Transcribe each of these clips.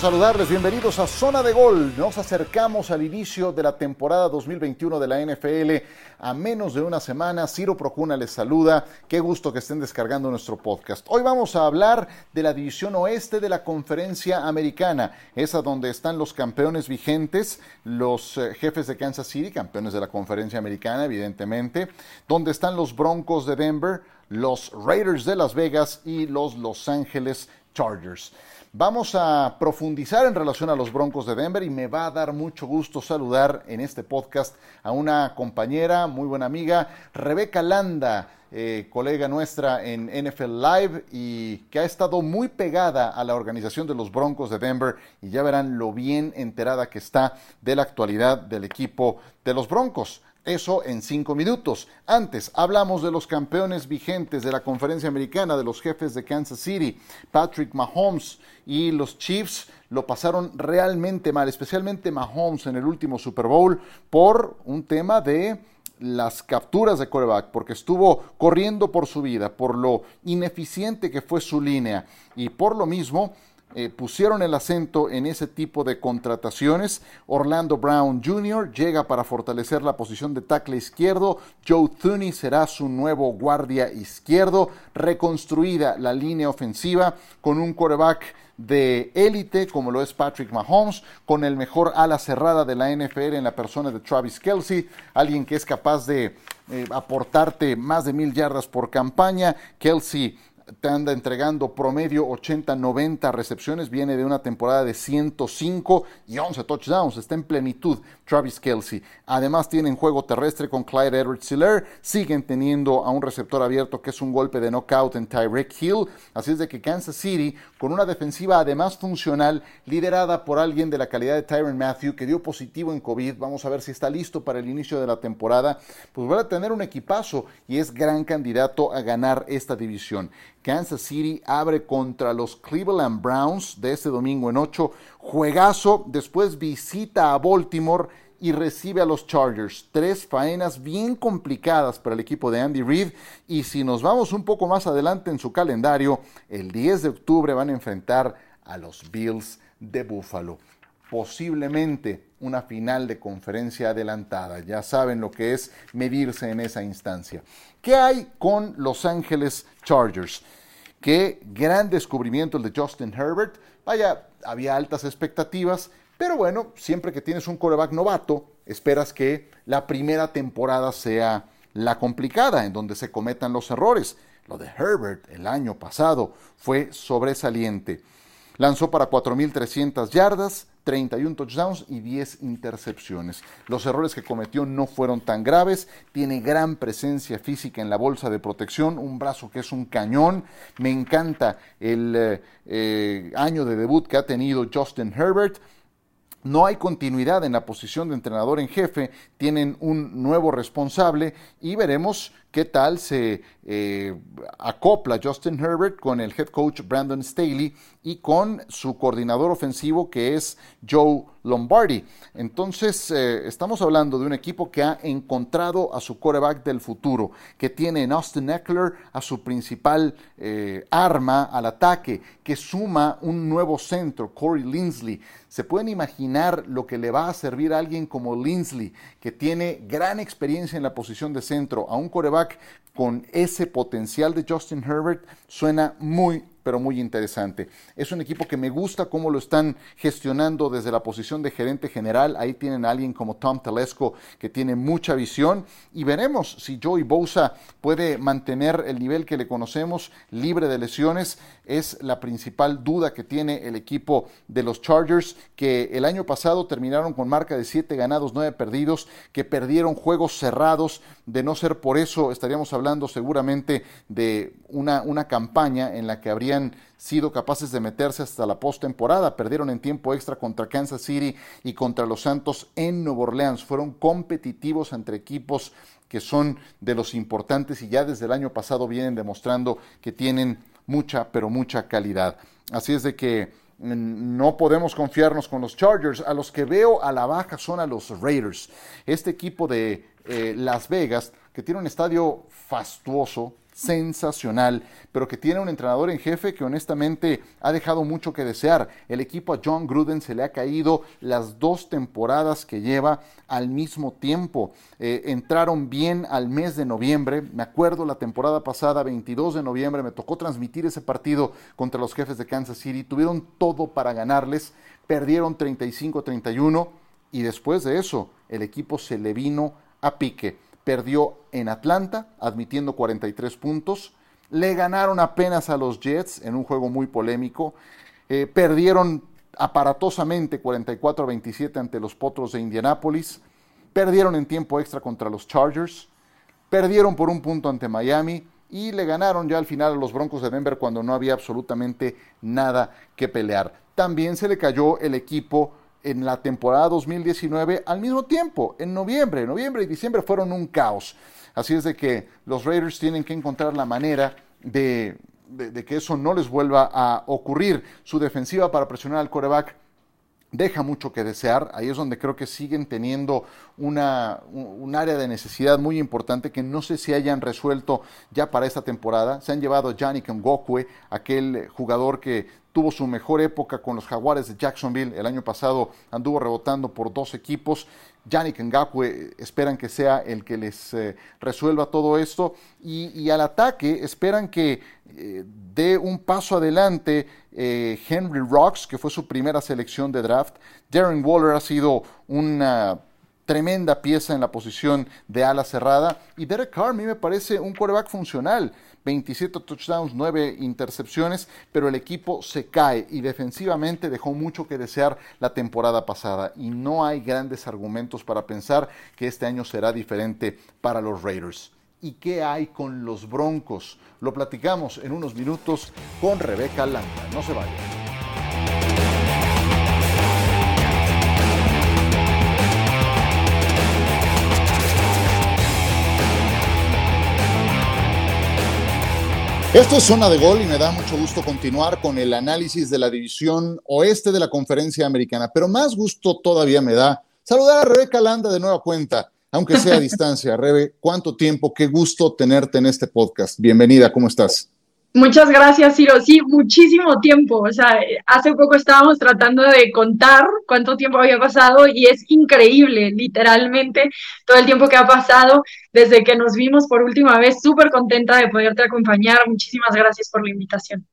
Saludarles, bienvenidos a Zona de Gol. Nos acercamos al inicio de la temporada 2021 de la NFL a menos de una semana. Ciro Procuna les saluda. Qué gusto que estén descargando nuestro podcast. Hoy vamos a hablar de la división oeste de la conferencia americana, esa donde están los campeones vigentes, los eh, jefes de Kansas City, campeones de la conferencia americana, evidentemente, donde están los Broncos de Denver, los Raiders de Las Vegas y los Los Ángeles Chargers. Vamos a profundizar en relación a los Broncos de Denver y me va a dar mucho gusto saludar en este podcast a una compañera, muy buena amiga, Rebeca Landa, eh, colega nuestra en NFL Live y que ha estado muy pegada a la organización de los Broncos de Denver y ya verán lo bien enterada que está de la actualidad del equipo de los Broncos. Eso en cinco minutos. Antes hablamos de los campeones vigentes de la conferencia americana, de los jefes de Kansas City, Patrick Mahomes y los Chiefs lo pasaron realmente mal, especialmente Mahomes en el último Super Bowl por un tema de las capturas de coreback, porque estuvo corriendo por su vida, por lo ineficiente que fue su línea y por lo mismo eh, pusieron el acento en ese tipo de contrataciones. Orlando Brown Jr. llega para fortalecer la posición de tackle izquierdo. Joe Thuney será su nuevo guardia izquierdo. Reconstruida la línea ofensiva con un quarterback de élite como lo es Patrick Mahomes, con el mejor ala cerrada de la NFL en la persona de Travis Kelsey, alguien que es capaz de eh, aportarte más de mil yardas por campaña. Kelsey te anda entregando promedio 80-90 recepciones, viene de una temporada de 105 y 11 touchdowns, está en plenitud Travis Kelsey. Además tienen juego terrestre con Clyde Edwards Hiller, siguen teniendo a un receptor abierto que es un golpe de knockout en Tyreek Hill, así es de que Kansas City con una defensiva además funcional liderada por alguien de la calidad de Tyron Matthew que dio positivo en COVID, vamos a ver si está listo para el inicio de la temporada, pues va a tener un equipazo y es gran candidato a ganar esta división. Kansas City abre contra los Cleveland Browns de este domingo en 8. Juegazo, después visita a Baltimore y recibe a los Chargers. Tres faenas bien complicadas para el equipo de Andy Reid. Y si nos vamos un poco más adelante en su calendario, el 10 de octubre van a enfrentar a los Bills de Buffalo. Posiblemente una final de conferencia adelantada. Ya saben lo que es medirse en esa instancia. ¿Qué hay con Los Ángeles Chargers? Qué gran descubrimiento el de Justin Herbert. Vaya, había altas expectativas, pero bueno, siempre que tienes un coreback novato, esperas que la primera temporada sea la complicada, en donde se cometan los errores. Lo de Herbert el año pasado fue sobresaliente. Lanzó para 4.300 yardas, 31 touchdowns y 10 intercepciones. Los errores que cometió no fueron tan graves, tiene gran presencia física en la bolsa de protección, un brazo que es un cañón. Me encanta el eh, eh, año de debut que ha tenido Justin Herbert. No hay continuidad en la posición de entrenador en jefe, tienen un nuevo responsable y veremos qué tal se eh, acopla Justin Herbert con el head coach Brandon Staley y con su coordinador ofensivo que es Joe Lombardi. Entonces, eh, estamos hablando de un equipo que ha encontrado a su quarterback del futuro, que tiene en Austin Eckler a su principal eh, arma al ataque, que suma un nuevo centro, Corey Linsley. Se pueden imaginar lo que le va a servir a alguien como Linsley, que tiene gran experiencia en la posición de centro, a un quarterback con ese potencial de Justin Herbert suena muy, pero muy interesante. Es un equipo que me gusta cómo lo están gestionando desde la posición de gerente general. Ahí tienen a alguien como Tom Telesco que tiene mucha visión y veremos si Joey Bosa puede mantener el nivel que le conocemos libre de lesiones. Es la principal duda que tiene el equipo de los Chargers que el año pasado terminaron con marca de 7 ganados, 9 perdidos, que perdieron juegos cerrados. De no ser por eso estaríamos hablando seguramente de una, una campaña en la que habría sido capaces de meterse hasta la postemporada. Perdieron en tiempo extra contra Kansas City y contra los Santos en Nueva Orleans. Fueron competitivos entre equipos que son de los importantes y ya desde el año pasado vienen demostrando que tienen mucha, pero mucha calidad. Así es de que mm, no podemos confiarnos con los Chargers. A los que veo a la baja son a los Raiders. Este equipo de eh, Las Vegas, que tiene un estadio fastuoso, sensacional, pero que tiene un entrenador en jefe que honestamente ha dejado mucho que desear. El equipo a John Gruden se le ha caído las dos temporadas que lleva al mismo tiempo. Eh, entraron bien al mes de noviembre. Me acuerdo la temporada pasada, 22 de noviembre, me tocó transmitir ese partido contra los jefes de Kansas City. Tuvieron todo para ganarles, perdieron 35-31 y después de eso el equipo se le vino a pique perdió en Atlanta, admitiendo 43 puntos. Le ganaron apenas a los Jets en un juego muy polémico. Eh, perdieron aparatosamente 44 a 27 ante los Potros de Indianápolis. Perdieron en tiempo extra contra los Chargers. Perdieron por un punto ante Miami y le ganaron ya al final a los Broncos de Denver cuando no había absolutamente nada que pelear. También se le cayó el equipo en la temporada 2019 al mismo tiempo, en noviembre. Noviembre y diciembre fueron un caos. Así es de que los Raiders tienen que encontrar la manera de, que eso no les vuelva a ocurrir. Su defensiva para presionar al coreback deja mucho que desear. Ahí es donde creo que siguen teniendo una, un área de necesidad muy importante que no sé si hayan resuelto ya para esta temporada. Se han llevado a Yannick Ngokwe, aquel jugador que tuvo su mejor época con los Jaguares de Jacksonville. El año pasado anduvo rebotando por dos equipos. Yannick Ngakwe esperan que sea el que les eh, resuelva todo esto. Y, al ataque esperan que eh, dé un paso adelante eh, Henry Rocks, que fue su primera selección de draft. Darren Waller ha sido una tremenda pieza en la posición de ala cerrada. Y Derek Carr a mí me parece un quarterback funcional. 27 touchdowns, 9 intercepciones, pero el equipo se cae y defensivamente dejó mucho que desear la temporada pasada y no hay grandes argumentos para pensar que este año será diferente para los Raiders. ¿Y qué hay con los Broncos? Lo platicamos en unos minutos con Rebeca Landa. No se vayan. Esto es Zona de Gol y me da mucho gusto continuar con el análisis de la división oeste de la conferencia americana, pero más gusto todavía me da saludar a Rebeca Landa de nueva cuenta, aunque sea a distancia. Rebe, ¿cuánto tiempo? Qué gusto tenerte en este podcast. Bienvenida, ¿cómo estás? Muchas gracias, Ciro. Sí, muchísimo tiempo. O sea, hace poco estábamos tratando de contar cuánto tiempo había pasado y es increíble, literalmente, todo el tiempo que ha pasado desde que nos vimos por última vez. Súper contenta de poderte acompañar. Muchísimas gracias por la invitación.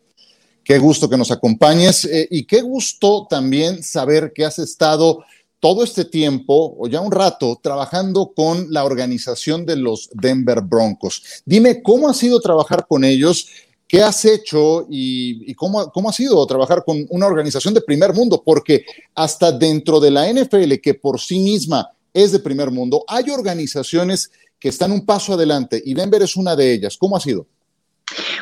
Qué gusto que nos acompañes eh, y qué gusto también saber que has estado todo este tiempo o ya un rato trabajando con la organización de los Denver Broncos. Dime, ¿cómo ha sido trabajar con ellos? ¿Qué has hecho y, cómo, cómo, ha sido trabajar con una organización de primer mundo? Porque hasta dentro de la NFL, que por sí misma es de primer mundo, hay organizaciones que están un paso adelante y Denver es una de ellas. ¿Cómo ha sido?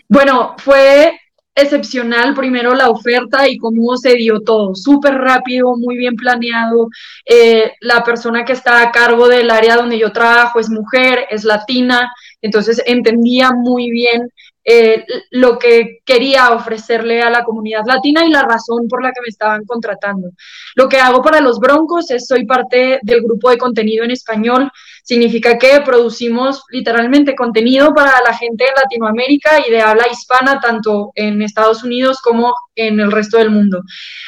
Bueno, fue excepcional primero la oferta y cómo se dio todo, súper rápido, muy bien planeado. Eh, la persona que está a cargo del área donde yo trabajo es mujer, es latina, entonces entendía muy bien eh, lo que quería ofrecerle a la comunidad latina y la razón por la que me estaban contratando. Lo que hago para los Broncos es soy parte del grupo de contenido en español. Significa que producimos literalmente contenido para la gente de Latinoamérica y de habla hispana, tanto en Estados Unidos como en el resto del mundo.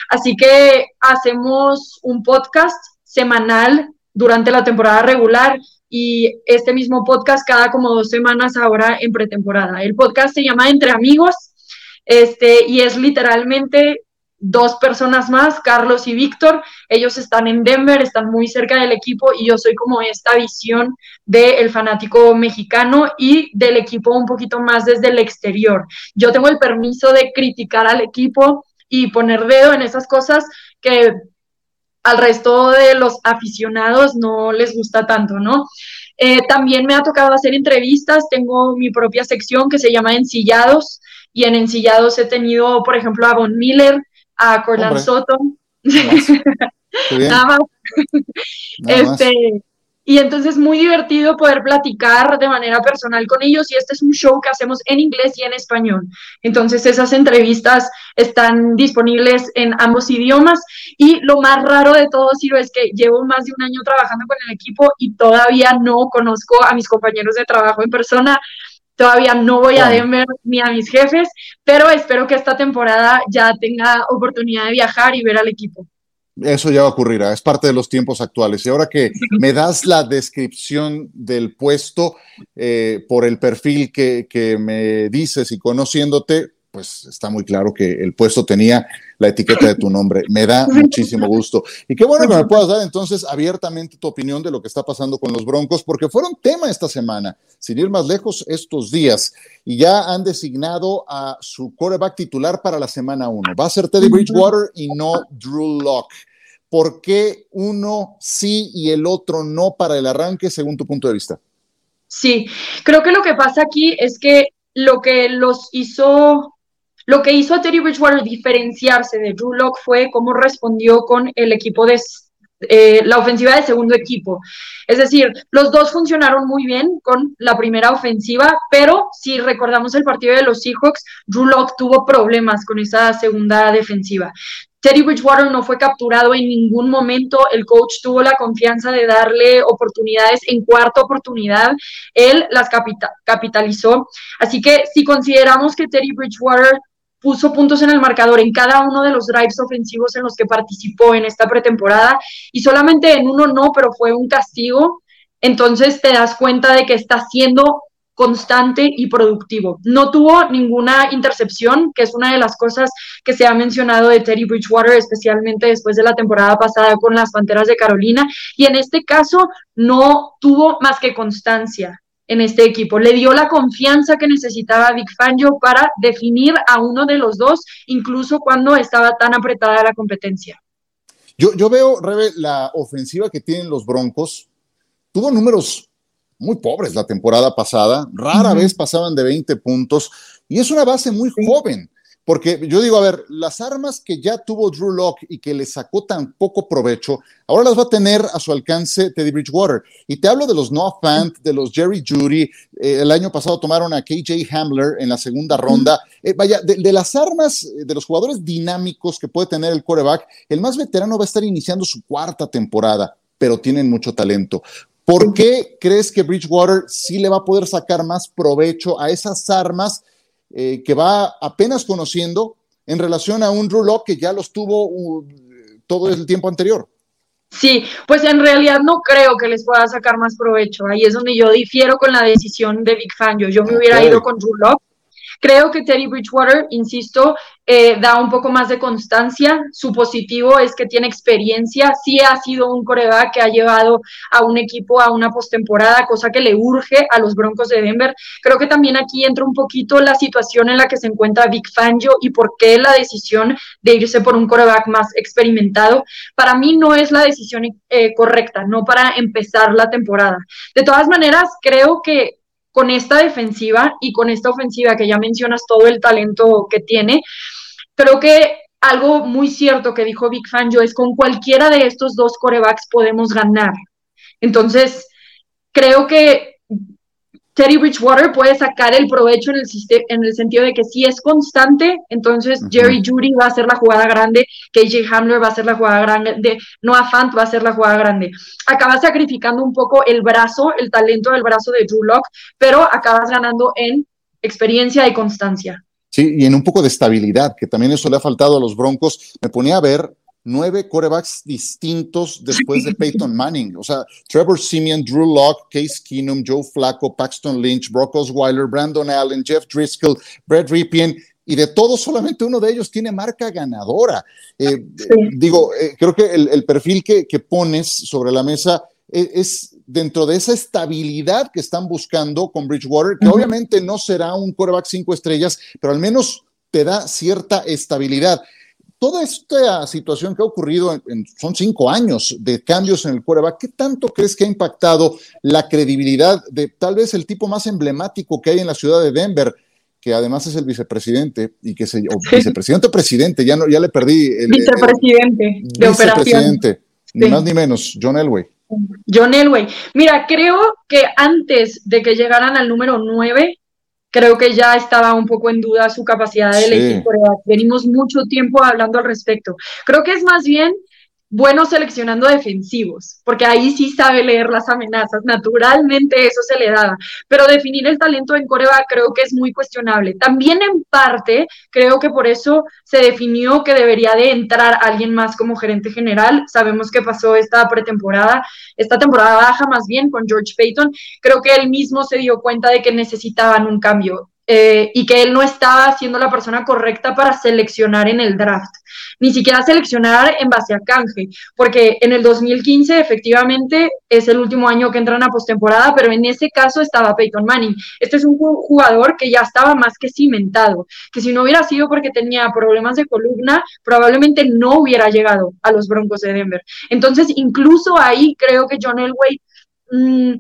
Así que hacemos un podcast semanal durante la temporada regular y este mismo podcast cada como dos semanas ahora en pretemporada. El podcast se llama Entre Amigos este, y es literalmente dos personas más, Carlos y Víctor. Ellos están en Denver, están muy cerca del equipo y yo soy como esta visión del fanático mexicano y del equipo un poquito más desde el exterior. Yo tengo el permiso de criticar al equipo y poner dedo en esas cosas que al resto de los aficionados no les gusta tanto, ¿no? Eh, también me ha tocado hacer entrevistas, tengo mi propia sección que se llama Ensillados y en Ensillados he tenido, por ejemplo, a Von Miller, a Corlan Soto. Nada más. este, y entonces es muy divertido poder platicar de manera personal con ellos y este es un show que hacemos en inglés y en español. Entonces esas entrevistas están disponibles en ambos idiomas y lo más raro de todo, Ciro, es que llevo más de un año trabajando con el equipo y todavía no conozco a mis compañeros de trabajo en persona Todavía no voy a Denver ni a mis jefes, pero espero que esta temporada ya tenga oportunidad de viajar y ver al equipo. Eso ya ocurrirá, es parte de los tiempos actuales. Y ahora que me das la descripción del puesto eh, por el perfil que, que me dices y conociéndote, pues está muy claro que el puesto tenía la etiqueta de tu nombre. Me da muchísimo gusto. Y qué bueno que me puedas dar entonces abiertamente tu opinión de lo que está pasando con los Broncos, porque fueron tema esta semana, sin ir más lejos, estos días. Y ya han designado a su quarterback titular para la semana uno. Va a ser Teddy Bridgewater y no Drew Locke. ¿Por qué uno sí y el otro no para el arranque, según tu punto de vista? Sí, creo que lo que pasa aquí es que lo que los hizo lo que hizo a Terry Bridgewater diferenciarse de Drew Locke fue cómo respondió con el equipo de eh, la ofensiva de segundo equipo. Es decir, los dos funcionaron muy bien con la primera ofensiva, pero si recordamos el partido de los Seahawks, Drew Locke tuvo problemas con esa segunda defensiva. Teddy Bridgewater no fue capturado en ningún momento. El coach tuvo la confianza de darle oportunidades. En cuarta oportunidad, él las capitalizó. Así que si consideramos que Teddy Bridgewater puso puntos en el marcador en cada uno de los drives ofensivos en los que participó en esta pretemporada y solamente en uno no, pero fue un castigo. Entonces te das cuenta de que está siendo constante y productivo. No tuvo ninguna intercepción, que es una de las cosas que se ha mencionado de Terry Bridgewater, especialmente después de la temporada pasada con las Panteras de Carolina, y en este caso no tuvo más que constancia en este equipo. Le dio la confianza que necesitaba Big Fangio para definir a uno de los dos, incluso cuando estaba tan apretada la competencia. Yo, yo veo, Rebe, la ofensiva que tienen los Broncos. Tuvo números muy pobres la temporada pasada, rara vez pasaban de 20 puntos y es una base muy joven. Porque yo digo, a ver, las armas que ya tuvo Drew Locke y que le sacó tan poco provecho, ahora las va a tener a su alcance Teddy Bridgewater. Y te hablo de los Noah Fant, de los Jerry Judy. Eh, el año pasado tomaron a KJ Hamler en la segunda ronda. Eh, vaya, de, de, las armas, eh, de los jugadores dinámicos que puede tener el quarterback, el más veterano va a estar iniciando su cuarta temporada, pero tienen mucho talento. ¿Por qué crees que Bridgewater sí le va a poder sacar más provecho a esas armas? Eh, que va apenas conociendo en relación a un Drew que ya los tuvo uh, todo el tiempo anterior. Sí, pues en realidad no creo que les pueda sacar más provecho. Ahí es donde yo difiero con la decisión de Big Fan. Yo, me hubiera ido con Drew Creo que Teddy Bridgewater, insisto, eh, da un poco más de constancia. Su positivo es que tiene experiencia. Sí ha sido un coreback que ha llevado a un equipo a una postemporada, cosa que le urge a los Broncos de Denver. Creo que también aquí entra un poquito la situación en la que se encuentra Vic Fangio y por qué la decisión de irse por un coreback más experimentado. Para mí no es la decisión eh, correcta, no para empezar la temporada. De todas maneras, creo que con esta defensiva y con esta ofensiva que ya mencionas todo el talento que tiene, creo que algo muy cierto que dijo Big Fangio es con cualquiera de estos dos corebacks podemos ganar. Entonces, creo que Teddy Bridgewater puede sacar el provecho en el, en el sentido de que si es constante, entonces Jerry Judy va a ser la jugada grande, KJ Hamler va a ser la jugada grande, Noah Fant va a ser la jugada grande. Acabas sacrificando un poco el brazo, el talento del brazo de Drew Locke, pero acabas ganando en experiencia y constancia. Sí, y en un poco de estabilidad, que también eso le ha faltado a los Broncos. Me ponía a ver nueve corebacks distintos después de Peyton Manning. O sea, Trevor Simeon, Drew Locke, Case Keenum, Joe Flacco, Paxton Lynch, Brock Osweiler, Brandon Allen, Jeff Driscoll, Brett Ripien, y de todos solamente uno de ellos tiene marca ganadora. Eh, digo, eh, creo que el, perfil que, pones sobre la mesa es, es, dentro de esa estabilidad que están buscando con Bridgewater, que obviamente no será un quarterback cinco estrellas, pero al menos te da cierta estabilidad toda esta situación que ha ocurrido, en, son cinco años de cambios en el quarterback, ¿qué tanto crees que ha impactado la credibilidad de tal vez el tipo más emblemático que hay en la ciudad de Denver? que además es el vicepresidente y que se o vicepresidente o presidente, ya no ya le perdí el vicepresidente de vicepresidente, ni más ni menos, John Elway. John Elway. Mira, creo que antes de que llegaran al número nueve, creo que ya estaba un poco en duda su capacidad de elegir Venimos mucho tiempo hablando al respecto. Creo que es más bien bueno seleccionando defensivos, porque ahí sí sabe leer las amenazas, naturalmente eso se le daba, pero definir el talento en Corea creo que es muy cuestionable. También en parte creo que por eso se definió que debería de entrar alguien más como gerente general. Sabemos que pasó esta pretemporada, esta temporada baja más bien con George Payton. Creo que él mismo se dio cuenta de que necesitaban un cambio. Eh, y que él no estaba siendo la persona correcta para seleccionar en el draft, ni siquiera seleccionar en base a canje, porque en el 2015 efectivamente es el último año que entran a postemporada, pero en ese caso estaba Peyton Manning. Este es un jugador que ya estaba más que cimentado, que si no hubiera sido porque tenía problemas de columna, probablemente no hubiera llegado a los Broncos de Denver. Entonces, incluso ahí creo que John Elway mm,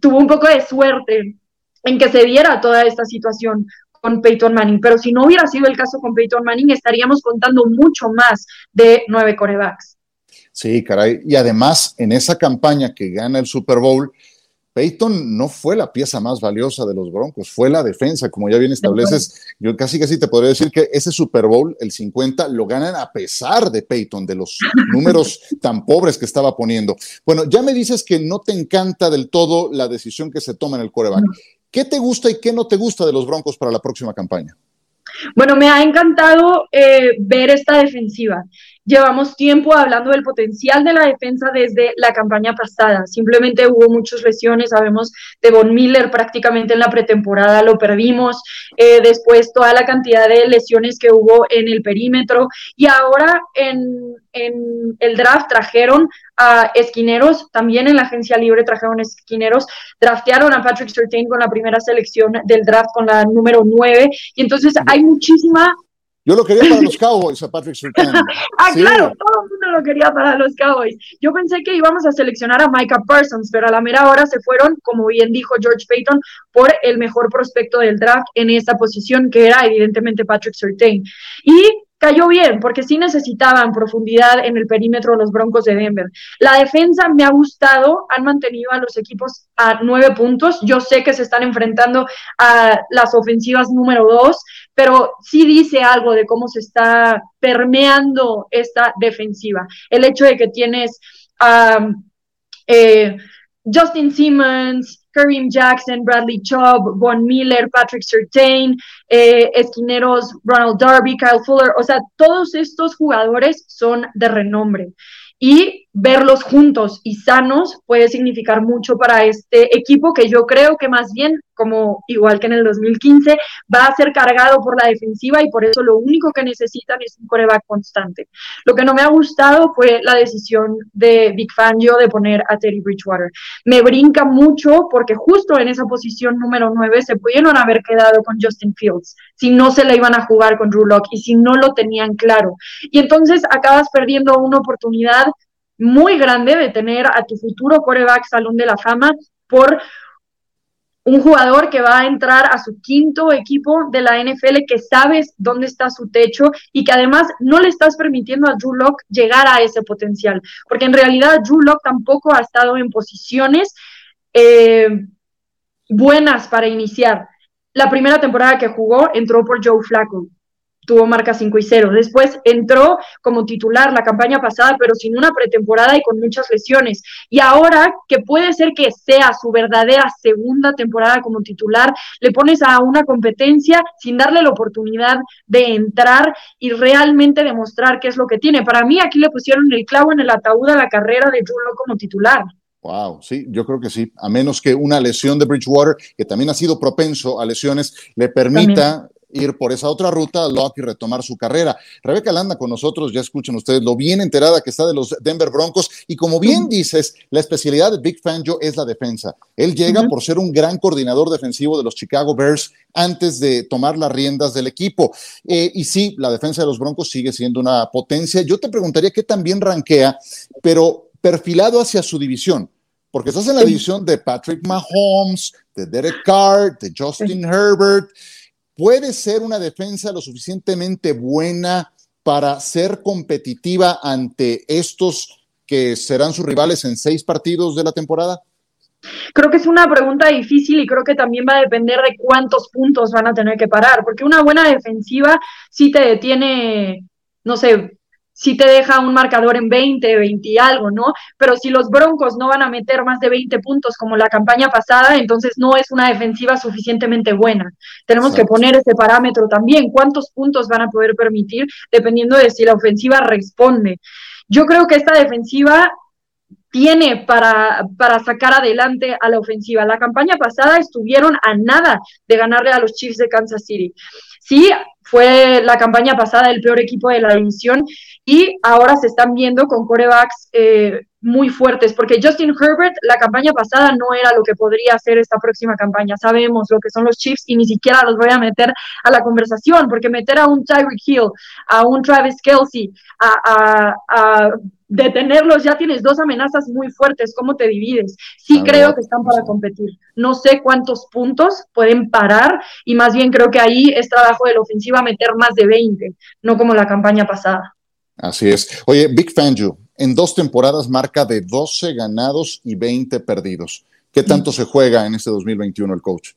tuvo un poco de suerte en que se diera toda esta situación con Peyton Manning. Pero si no hubiera sido el caso con Peyton Manning, estaríamos contando mucho más de nueve corebacks. Sí, caray. Y además, en esa campaña que gana el Super Bowl, Peyton no fue la pieza más valiosa de los Broncos, fue la defensa, como ya bien estableces. Yo casi casi te podría decir que ese Super Bowl, el 50, lo ganan a pesar de Peyton, de los números tan pobres que estaba poniendo. Bueno, ya me dices que no te encanta del todo la decisión que se toma en el coreback. ¿Qué te gusta y qué no te gusta de los Broncos para la próxima campaña? Bueno, me ha encantado eh, ver esta defensiva. Llevamos tiempo hablando del potencial de la defensa desde la campaña pasada. Simplemente hubo muchas lesiones. Sabemos de Von Miller prácticamente en la pretemporada lo perdimos. Eh, después toda la cantidad de lesiones que hubo en el perímetro. Y ahora en, el draft trajeron a esquineros, también en la agencia libre trajeron esquineros, draftearon a Patrick Surtain con la primera selección del draft con la número 9 y entonces hay muchísima yo lo quería para los Cowboys, a Patrick Surtain. ah, claro, todo el mundo lo quería para los Cowboys. Yo pensé que íbamos a seleccionar a Micah Parsons, pero a la mera hora se fueron, como bien dijo George Payton, por el mejor prospecto del draft en esa posición, que era evidentemente Patrick Surtain. Y cayó bien, porque sí necesitaban profundidad en el perímetro de los Broncos de Denver. La defensa me ha gustado, han mantenido a los equipos a nueve puntos. Yo sé que se están enfrentando a las ofensivas número dos, pero sí dice algo de cómo se está permeando esta defensiva. El hecho de que tienes a eh, Justin Simmons, Kareem Jackson, Bradley Chubb, Von Miller, Patrick Surtain, eh, esquineros Ronald Darby, Kyle Fuller, o sea, todos estos jugadores son de renombre. Y verlos juntos y sanos puede significar mucho para este equipo que yo creo que más bien, como igual que en el 2015, va a ser cargado por la defensiva y por eso lo único que necesitan es un coreback constante. Lo que no me ha gustado fue la decisión de Big Fangio de poner a Terry Bridgewater. Me brinca mucho porque justo en esa posición número 9 se pudieron haber quedado con Justin Fields si no se le iban a jugar con Drew y si no lo tenían claro. Y entonces acabas perdiendo una oportunidad muy grande de tener a tu futuro coreback Salón de la Fama por un jugador que va a entrar a su quinto equipo de la NFL, que sabes dónde está su techo y que además no le estás permitiendo a Drew Locke llegar a ese potencial, porque en realidad Drew Locke tampoco ha estado en posiciones eh, buenas para iniciar. La primera temporada que jugó entró por Joe Flacco tuvo marca 5 y 0. Después entró como titular la campaña pasada, pero sin una pretemporada y con muchas lesiones. Y ahora, que puede ser que sea su verdadera segunda temporada como titular, le pones a una competencia sin darle la oportunidad de entrar y realmente demostrar qué es lo que tiene. Para mí, aquí le pusieron el clavo en el ataúd a la carrera de Drew como titular. Wow, sí, yo creo que sí, a menos que una lesión de Bridgewater, que también ha sido propenso a lesiones, le permita ir por esa otra ruta, Locke y retomar su carrera. Rebeca Landa con nosotros, ya escuchen ustedes lo bien enterada que está de los Denver Broncos y como bien dices, la especialidad de Big Fangio es la defensa. Él llega por ser un gran coordinador defensivo de los Chicago Bears antes de tomar las riendas del equipo. Eh, y sí, la defensa de los Broncos sigue siendo una potencia. Yo te preguntaría qué también rankea, pero perfilado hacia su división. Porque estás en la división de Patrick Mahomes, de Derek Carr, de Justin Herbert, ¿Puede ser una defensa lo suficientemente buena para ser competitiva ante estos que serán sus rivales en seis partidos de la temporada? Creo que es una pregunta difícil y creo que también va a depender de cuántos puntos van a tener que parar, porque una buena defensiva sí te detiene, no sé, sí te deja un marcador en 20, 20 y algo, ¿no? Pero si los Broncos no van a meter más de 20 puntos como la campaña pasada, entonces no es una defensiva suficientemente buena. Tenemos que poner ese parámetro también, cuántos puntos van a poder permitir dependiendo de si la ofensiva responde. Yo creo que esta defensiva tiene para, para sacar adelante a la ofensiva. La campaña pasada estuvieron a nada de ganarle a los Chiefs de Kansas City. Sí, fue la campaña pasada el peor equipo de la división y ahora se están viendo con corebacks eh, muy fuertes, porque Justin Herbert la campaña pasada no era lo que podría hacer esta próxima campaña. Sabemos lo que son los Chiefs y ni siquiera los voy a meter a la conversación, porque meter a un Tyreek Hill, a un Travis Kelsey, a, detenerlos, ya tienes dos amenazas muy fuertes, ¿cómo te divides? Sí creo que están para competir. No sé cuántos puntos pueden parar y más bien creo que ahí es trabajo de la ofensiva meter más de 20, no como la campaña pasada. Así es. Oye, Big Fangio, en dos temporadas marca de 12 ganados y 20 perdidos. ¿Qué tanto se juega en este 2021 el coach?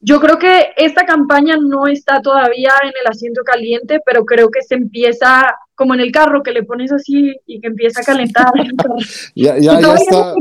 Yo creo que esta campaña no está todavía en el asiento caliente, pero creo que se empieza como en el carro que le pones así y que empieza a calentar. ya, ya, ya está.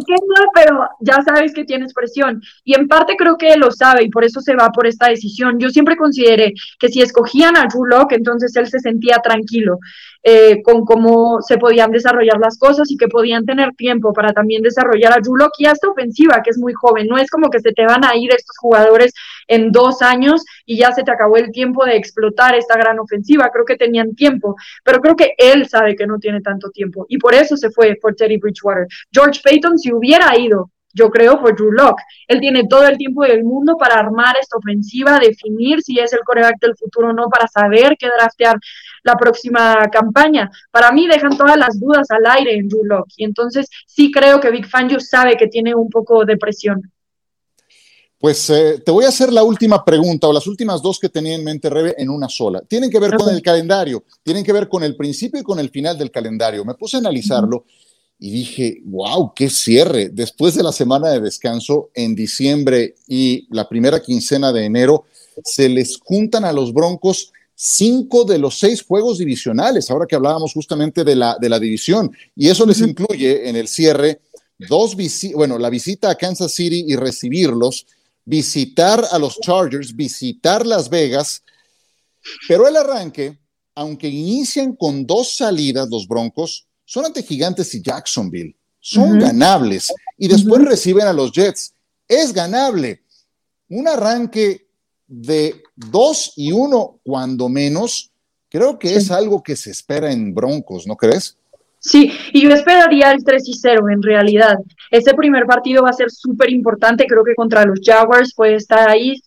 pero ya sabes que tienes presión. Y en parte creo que él lo sabe y por eso se va por esta decisión. Yo siempre consideré que si escogían a Drew entonces él se sentía tranquilo eh, con cómo se podían desarrollar las cosas y que podían tener tiempo para también desarrollar a Drew y a esta ofensiva que es muy joven. No es como que se te van a ir estos jugadores en dos años y ya se te acabó el tiempo de explotar esta gran ofensiva. Creo que tenían tiempo, pero creo que él sabe que no tiene tanto tiempo y por eso se fue por Teddy Bridgewater. George Payton, si hubiera ido, yo creo, por Drew Locke, él tiene todo el tiempo del mundo para armar esta ofensiva, definir si es el coreback del futuro o no, para saber qué draftear la próxima campaña. Para mí dejan todas las dudas al aire en Drew Locke y entonces sí creo que Big Fangio sabe que tiene un poco de presión. Pues eh, te voy a hacer la última pregunta o las últimas dos que tenía en mente, Rebe, en una sola. Tienen que ver con el calendario, tienen que ver con el principio y con el final del calendario. Me puse a analizarlo y dije, wow, qué cierre. Después de la semana de descanso en diciembre y la primera quincena de enero, se les juntan a los Broncos cinco de los seis juegos divisionales, ahora que hablábamos justamente de la, de la división. Y eso les incluye en el cierre dos bueno, la visita a Kansas City y recibirlos visitar a los Chargers, visitar Las Vegas, pero el arranque, aunque inician con dos salidas los Broncos, son ante Gigantes y Jacksonville, son ganables y después reciben a los Jets, es ganable. Un arranque de dos y uno, cuando menos, creo que es algo que se espera en Broncos, ¿no crees? Sí, y yo esperaría el 3 y 0 en realidad. Este primer partido va a ser súper importante, creo que contra los Jaguars puede estar ahí,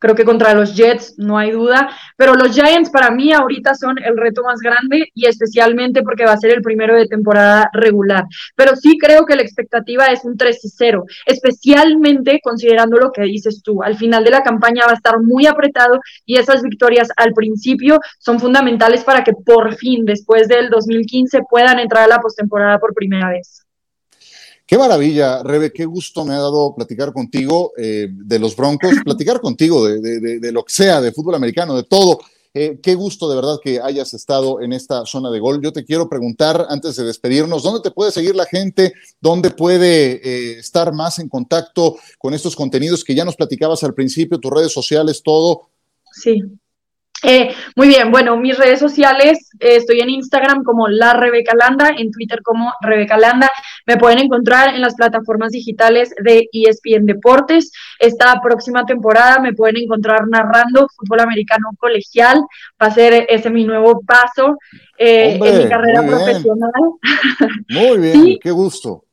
Creo que contra los Jets no hay duda, pero los Giants para mí ahorita son el reto más grande y especialmente porque va a ser el primero de temporada regular. Pero sí creo que la expectativa es un 3 y 0, especialmente considerando lo que dices tú. Al final de la campaña va a estar muy apretado y esas victorias al principio son fundamentales para que por fin, después del 2015, puedan entrar a la postemporada por primera vez. Qué maravilla, Rebe, qué gusto me ha dado platicar contigo eh, de los Broncos, platicar contigo de, lo que sea, de fútbol americano, de todo. Eh, qué gusto de verdad que hayas estado en esta zona de gol. Yo te quiero preguntar, antes de despedirnos, ¿dónde te puede seguir la gente? ¿Dónde puede eh, estar más en contacto con estos contenidos que ya nos platicabas al principio, tus redes sociales, todo? Sí, eh, muy bien, bueno, mis redes sociales, eh, estoy en Instagram como la Rebeca Landa, en Twitter como Rebeca Landa. Me pueden encontrar en las plataformas digitales de ESPN Deportes. Esta próxima temporada me pueden encontrar narrando fútbol americano colegial. Va a ser ese mi nuevo paso eh, en mi carrera profesional. Muy bien, qué gusto.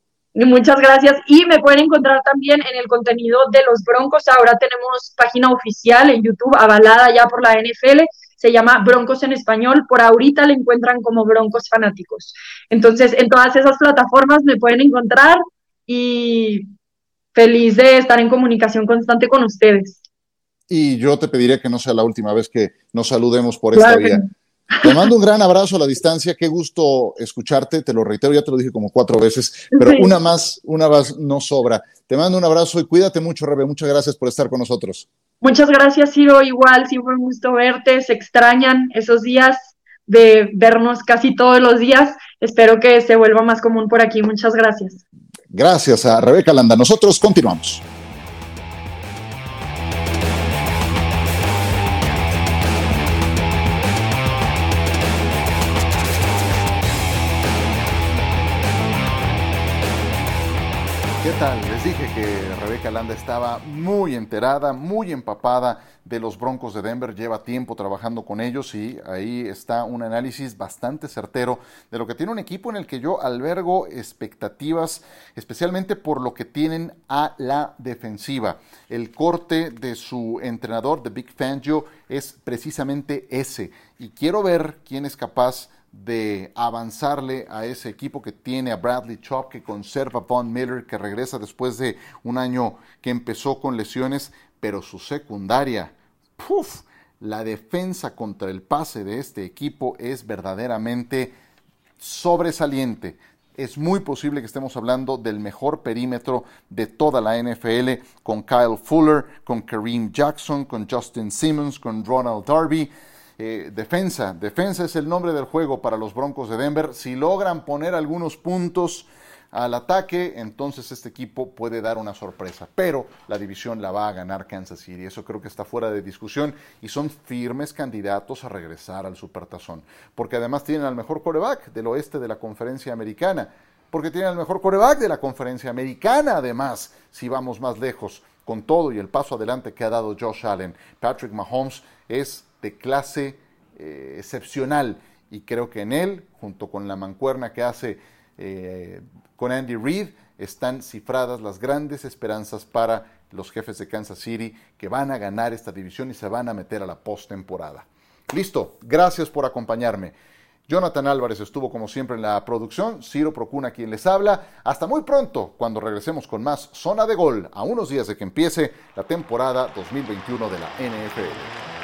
Muchas gracias. Y me pueden encontrar también en el contenido de los Broncos. Ahora tenemos página oficial en YouTube, avalada ya por la NFL. Se llama Broncos en Español. Por ahorita le encuentran como Broncos Fanáticos. Entonces, en todas esas plataformas me pueden encontrar y feliz de estar en comunicación constante con ustedes. Y yo te pediré que no sea la última vez que nos saludemos por esta vía. Te mando un gran abrazo a la distancia, qué gusto escucharte, te lo reitero, ya te lo dije como cuatro veces, pero una más, una más no sobra. Te mando un abrazo y cuídate mucho, Rebe, muchas gracias por estar con nosotros. Muchas gracias, Ciro, igual, siempre un gusto verte, se extrañan esos días de vernos casi todos los días. Espero que se vuelva más común por aquí. Muchas gracias. Gracias a Rebeca Landa. Nosotros continuamos. Les dije que Rebeca Landa estaba muy enterada, muy empapada de los Broncos de Denver, lleva tiempo trabajando con ellos y ahí está un análisis bastante certero de lo que tiene un equipo en el que yo albergo expectativas, especialmente por lo que tienen a la defensiva. El corte de su entrenador, de Big Fangio, es precisamente ese. Y quiero ver quién es capaz de avanzarle a ese equipo que tiene a Bradley Chop, que conserva a Von Miller, que regresa después de un año que empezó con lesiones, pero su secundaria, ¡puf! la defensa contra el pase de este equipo es verdaderamente sobresaliente. Es muy posible que estemos hablando del mejor perímetro de toda la NFL, con Kyle Fuller, con Kareem Jackson, con Justin Simmons, con Ronald Darby. Eh, defensa, defensa es el nombre del juego para los Broncos de Denver. Si logran poner algunos puntos al ataque, entonces este equipo puede dar una sorpresa. Pero la división la va a ganar Kansas City. Eso creo que está fuera de discusión y son firmes candidatos a regresar al Supertazón. Porque además tienen al mejor coreback del oeste de la conferencia americana. Porque tienen al mejor coreback de la conferencia americana, además, si vamos más lejos, con todo y el paso adelante que ha dado Josh Allen. Patrick Mahomes es de clase eh, excepcional y creo que en él, junto con la mancuerna que hace eh, con Andy Reid, están cifradas las grandes esperanzas para los jefes de Kansas City que van a ganar esta división y se van a meter a la postemporada. Listo, gracias por acompañarme. Jonathan Álvarez estuvo como siempre en la producción, Ciro Procuna quien les habla. Hasta muy pronto cuando regresemos con más Zona de Gol a unos días de que empiece la temporada 2021 de la NFL.